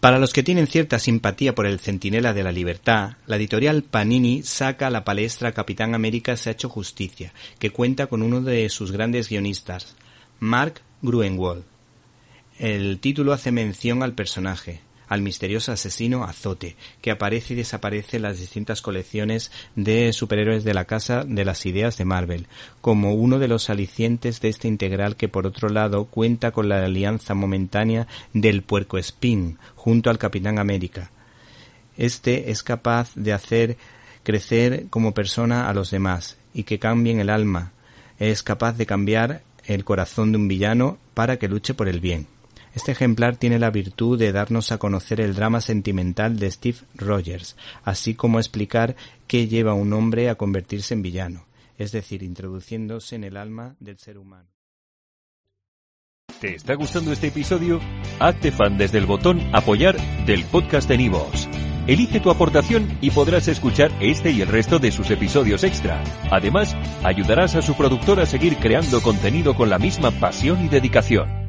Para los que tienen cierta simpatía por el Centinela de la Libertad, la editorial Panini saca a la palestra Capitán América se ha hecho justicia, que cuenta con uno de sus grandes guionistas, Mark Gruenwald. El título hace mención al personaje, al misterioso asesino Azote, que aparece y desaparece en las distintas colecciones de superhéroes de la Casa de las Ideas de Marvel, como uno de los alicientes de este integral que por otro lado cuenta con la alianza momentánea del Puerco Espín junto al Capitán América. Este es capaz de hacer crecer como persona a los demás y que cambien el alma. Es capaz de cambiar el corazón de un villano para que luche por el bien. Este ejemplar tiene la virtud de darnos a conocer el drama sentimental de Steve Rogers, así como explicar qué lleva a un hombre a convertirse en villano, es decir, introduciéndose en el alma del ser humano. ¿Te está gustando este episodio? Hazte fan desde el botón Apoyar del podcast de Nivos. Elige tu aportación y podrás escuchar este y el resto de sus episodios extra. Además, ayudarás a su productor a seguir creando contenido con la misma pasión y dedicación.